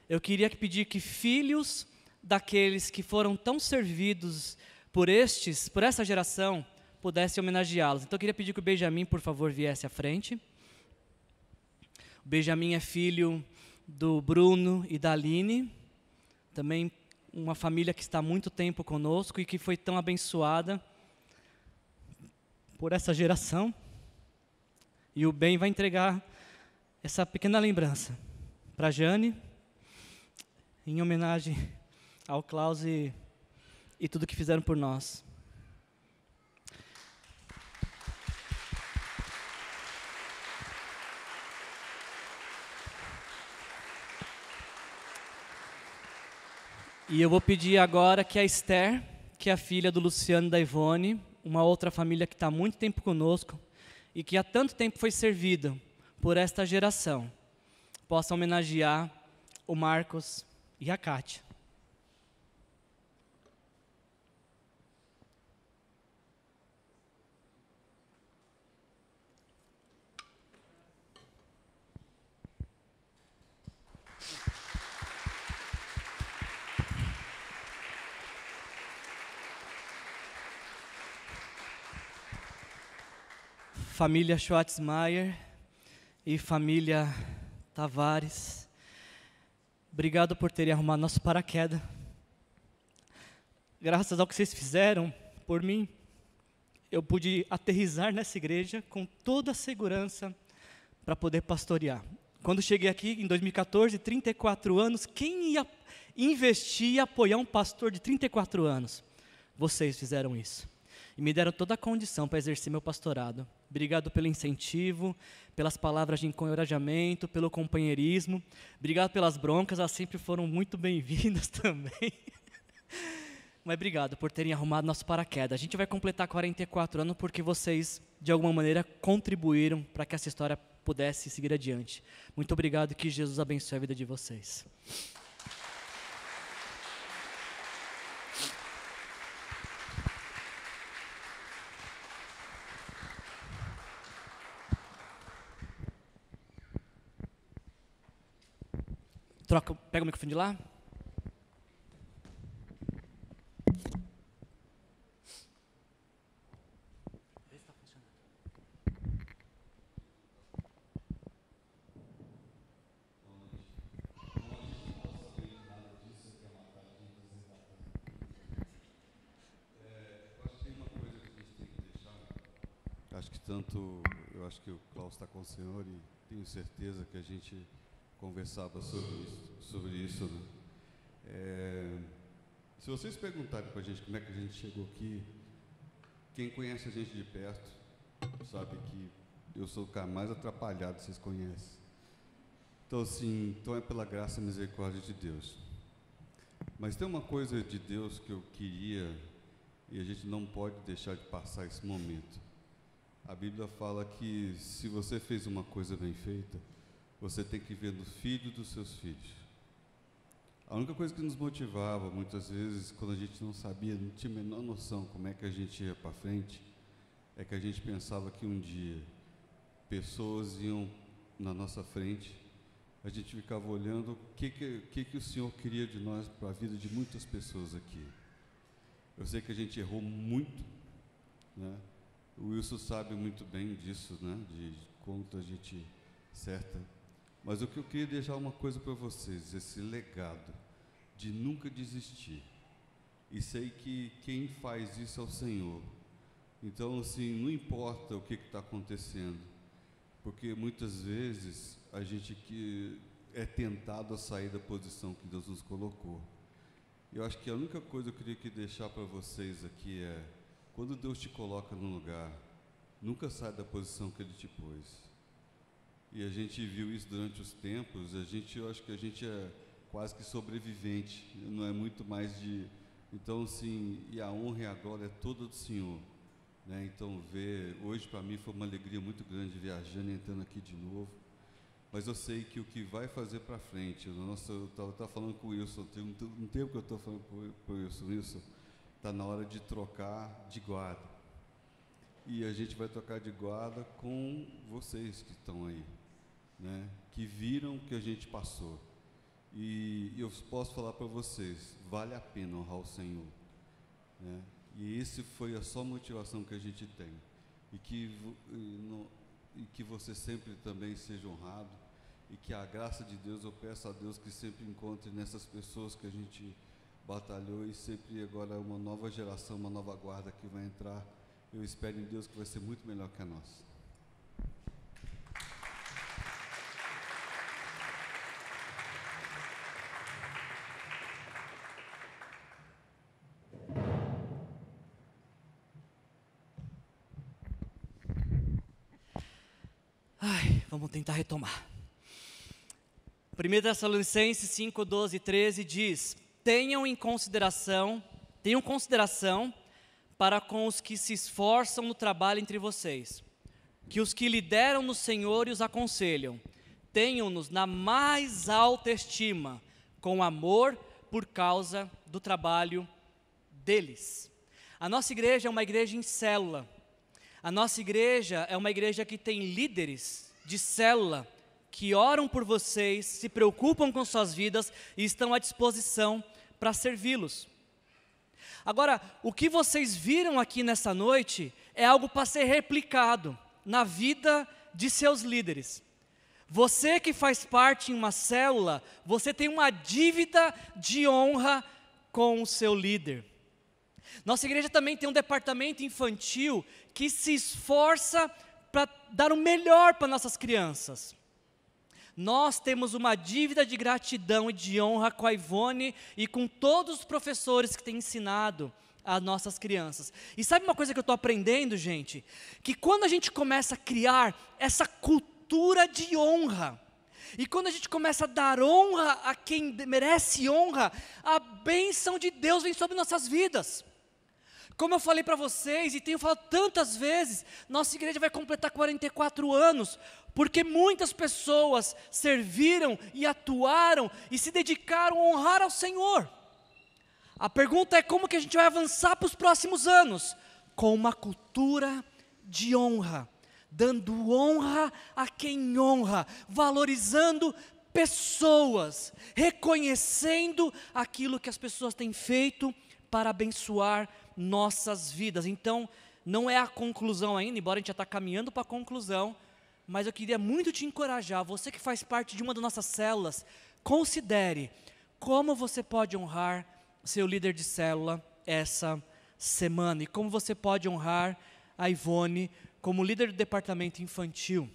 Speaker 1: eu queria pedir que filhos daqueles que foram tão servidos por estes, por essa geração, pudessem homenageá-los. Então eu queria pedir que o Benjamin, por favor, viesse à frente. O Benjamin é filho do Bruno e da Aline, também uma família que está há muito tempo conosco e que foi tão abençoada por essa geração. E o Ben vai entregar essa pequena lembrança para Jane, em homenagem ao Klaus e, e tudo que fizeram por nós. E eu vou pedir agora que a Esther, que é a filha do Luciano e da Ivone, uma outra família que está há muito tempo conosco e que há tanto tempo foi servida por esta geração, possa homenagear o Marcos e a Kátia. família Schwarzmeier e família Tavares, obrigado por terem arrumado nosso paraquedas. Graças ao que vocês fizeram por mim, eu pude aterrizar nessa igreja com toda a segurança para poder pastorear. Quando cheguei aqui em 2014, 34 anos, quem ia investir e apoiar um pastor de 34 anos? Vocês fizeram isso e me deram toda a condição para exercer meu pastorado. Obrigado pelo incentivo, pelas palavras de encorajamento, pelo companheirismo. Obrigado pelas broncas, elas sempre foram muito bem-vindas [LAUGHS] também. Mas obrigado por terem arrumado nosso paraquedas. A gente vai completar 44 anos porque vocês, de alguma maneira, contribuíram para que essa história pudesse seguir adiante. Muito obrigado e que Jesus abençoe a vida de vocês. Troca, pega o microfone de lá.
Speaker 2: Acho que tanto, eu acho que o Klaus está com o senhor e tenho certeza que a gente conversava sobre isso. Sobre isso né? é, se vocês perguntarem para a gente como é que a gente chegou aqui, quem conhece a gente de perto sabe que eu sou o cara mais atrapalhado, vocês conhecem. Então, assim, então é pela graça e misericórdia de Deus. Mas tem uma coisa de Deus que eu queria, e a gente não pode deixar de passar esse momento. A Bíblia fala que se você fez uma coisa bem feita, você tem que ver no filho dos seus filhos. A única coisa que nos motivava, muitas vezes, quando a gente não sabia, não tinha a menor noção como é que a gente ia para frente, é que a gente pensava que um dia pessoas iam na nossa frente, a gente ficava olhando o que, que, que, que o Senhor queria de nós para a vida de muitas pessoas aqui. Eu sei que a gente errou muito, né? O Wilson sabe muito bem disso, né? De quanto a gente certa mas o que eu queria deixar uma coisa para vocês, esse legado de nunca desistir. E sei que quem faz isso é o Senhor. Então, assim, não importa o que está acontecendo, porque muitas vezes a gente que é tentado a sair da posição que Deus nos colocou. Eu acho que a única coisa que eu queria deixar para vocês aqui é: quando Deus te coloca num lugar, nunca sai da posição que Ele te pôs. E a gente viu isso durante os tempos. A gente, eu acho que a gente é quase que sobrevivente. Não é muito mais de Então, sim, e a honra e a glória é toda do Senhor. Né? Então, ver, hoje para mim foi uma alegria muito grande viajando e entrando aqui de novo. Mas eu sei que o que vai fazer para frente, nossa, eu estava falando com o Wilson, tem um, um tempo que eu estou falando com o Wilson, Wilson, está na hora de trocar de guarda. E a gente vai trocar de guarda com vocês que estão aí? Que viram o que a gente passou. E eu posso falar para vocês, vale a pena honrar o Senhor. Né? E esse foi a só motivação que a gente tem. E que, e, e que você sempre também seja honrado. E que a graça de Deus, eu peço a Deus que sempre encontre nessas pessoas que a gente batalhou e sempre agora é uma nova geração, uma nova guarda que vai entrar. Eu espero em Deus que vai ser muito melhor que a nossa.
Speaker 1: Vamos tentar retomar. 1 Tessalonicenses 5, 12 e 13 diz: Tenham em consideração, tenham consideração para com os que se esforçam no trabalho entre vocês, que os que lideram no Senhor e os aconselham, tenham-nos na mais alta estima, com amor por causa do trabalho deles. A nossa igreja é uma igreja em célula. A nossa igreja é uma igreja que tem líderes de célula que oram por vocês, se preocupam com suas vidas e estão à disposição para servi-los. Agora, o que vocês viram aqui nessa noite é algo para ser replicado na vida de seus líderes. Você que faz parte em uma célula, você tem uma dívida de honra com o seu líder. Nossa igreja também tem um departamento infantil que se esforça para dar o melhor para nossas crianças. Nós temos uma dívida de gratidão e de honra com a Ivone e com todos os professores que têm ensinado as nossas crianças. E sabe uma coisa que eu estou aprendendo, gente? Que quando a gente começa a criar essa cultura de honra, e quando a gente começa a dar honra a quem merece honra, a bênção de Deus vem sobre nossas vidas. Como eu falei para vocês e tenho falado tantas vezes, nossa igreja vai completar 44 anos, porque muitas pessoas serviram e atuaram e se dedicaram a honrar ao Senhor. A pergunta é como que a gente vai avançar para os próximos anos? Com uma cultura de honra, dando honra a quem honra, valorizando pessoas, reconhecendo aquilo que as pessoas têm feito para abençoar nossas vidas. Então, não é a conclusão ainda, embora a gente já está caminhando para a conclusão, mas eu queria muito te encorajar, você que faz parte de uma das nossas células, considere como você pode honrar seu líder de célula essa semana e como você pode honrar a Ivone como líder do departamento infantil.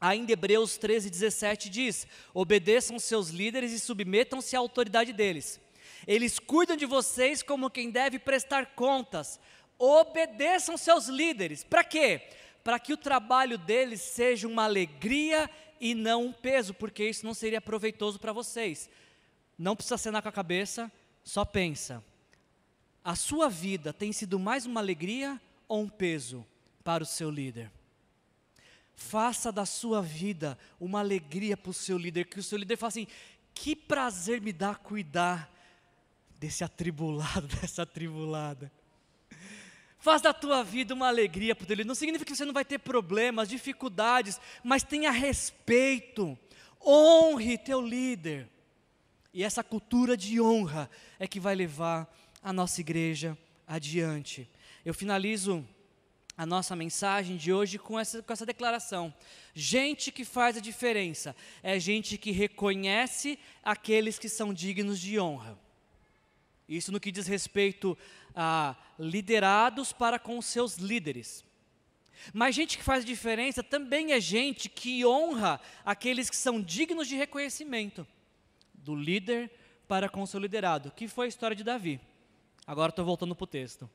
Speaker 1: Ainda Hebreus 13, 17 diz: obedeçam seus líderes e submetam-se à autoridade deles eles cuidam de vocês como quem deve prestar contas. Obedeçam seus líderes. Para quê? Para que o trabalho deles seja uma alegria e não um peso, porque isso não seria proveitoso para vocês. Não precisa acenar com a cabeça, só pensa. A sua vida tem sido mais uma alegria ou um peso para o seu líder? Faça da sua vida uma alegria para o seu líder, que o seu líder fale assim: que prazer me dá cuidar desse atribulado, [LAUGHS] dessa atribulada. Faz da tua vida uma alegria por Ele. Não significa que você não vai ter problemas, dificuldades, mas tenha respeito. Honre teu líder. E essa cultura de honra é que vai levar a nossa igreja adiante. Eu finalizo a nossa mensagem de hoje com essa, com essa declaração. Gente que faz a diferença é gente que reconhece aqueles que são dignos de honra. Isso no que diz respeito a liderados para com seus líderes. Mas gente que faz diferença também é gente que honra aqueles que são dignos de reconhecimento, do líder para com seu liderado, que foi a história de Davi. Agora estou voltando para o texto.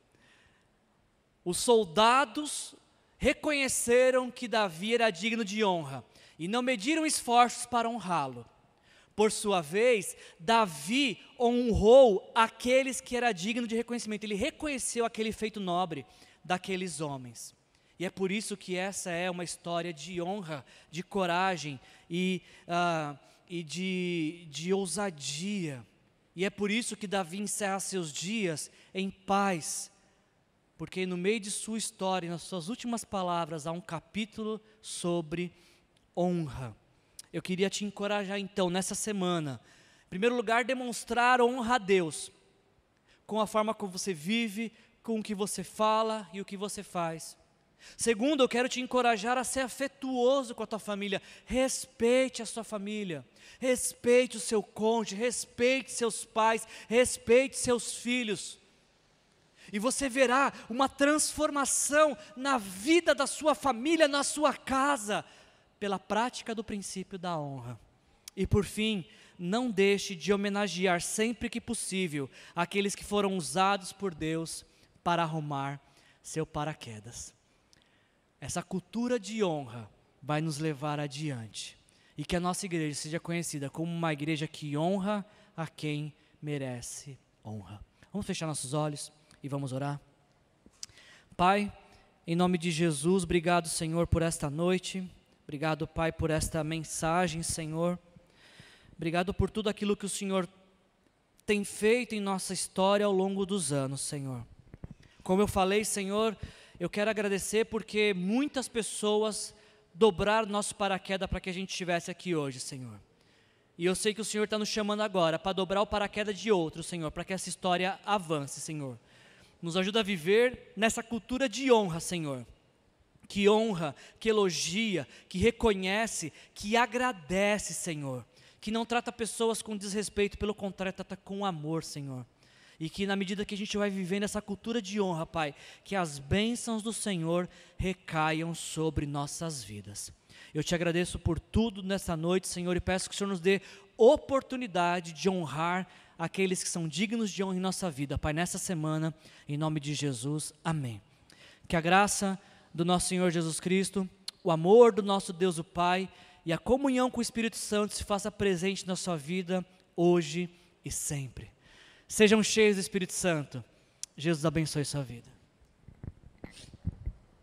Speaker 1: Os soldados reconheceram que Davi era digno de honra e não mediram esforços para honrá-lo. Por sua vez, Davi honrou aqueles que era digno de reconhecimento. Ele reconheceu aquele feito nobre daqueles homens. E é por isso que essa é uma história de honra, de coragem e, uh, e de, de ousadia. E é por isso que Davi encerra seus dias em paz, porque no meio de sua história, nas suas últimas palavras, há um capítulo sobre honra. Eu queria te encorajar então, nessa semana, em primeiro lugar, demonstrar honra a Deus, com a forma como você vive, com o que você fala e o que você faz. Segundo, eu quero te encorajar a ser afetuoso com a tua família. Respeite a sua família, respeite o seu cônjuge, respeite seus pais, respeite seus filhos. E você verá uma transformação na vida da sua família, na sua casa, pela prática do princípio da honra. E por fim, não deixe de homenagear sempre que possível aqueles que foram usados por Deus para arrumar seu paraquedas. Essa cultura de honra vai nos levar adiante. E que a nossa igreja seja conhecida como uma igreja que honra a quem merece honra. Vamos fechar nossos olhos e vamos orar. Pai, em nome de Jesus, obrigado, Senhor, por esta noite. Obrigado, Pai, por esta mensagem, Senhor. Obrigado por tudo aquilo que o Senhor tem feito em nossa história ao longo dos anos, Senhor. Como eu falei, Senhor, eu quero agradecer porque muitas pessoas dobraram nosso paraquedas para que a gente estivesse aqui hoje, Senhor. E eu sei que o Senhor está nos chamando agora para dobrar o paraquedas de outros, Senhor, para que essa história avance, Senhor. Nos ajuda a viver nessa cultura de honra, Senhor que honra, que elogia, que reconhece, que agradece, Senhor. Que não trata pessoas com desrespeito, pelo contrário, trata com amor, Senhor. E que na medida que a gente vai vivendo essa cultura de honra, Pai, que as bênçãos do Senhor recaiam sobre nossas vidas. Eu te agradeço por tudo nessa noite, Senhor, e peço que o Senhor nos dê oportunidade de honrar aqueles que são dignos de honra em nossa vida, Pai, nessa semana, em nome de Jesus. Amém. Que a graça do nosso Senhor Jesus Cristo, o amor do nosso Deus o Pai e a comunhão com o Espírito Santo se faça presente na sua vida hoje e sempre. Sejam cheios do Espírito Santo. Jesus abençoe sua vida.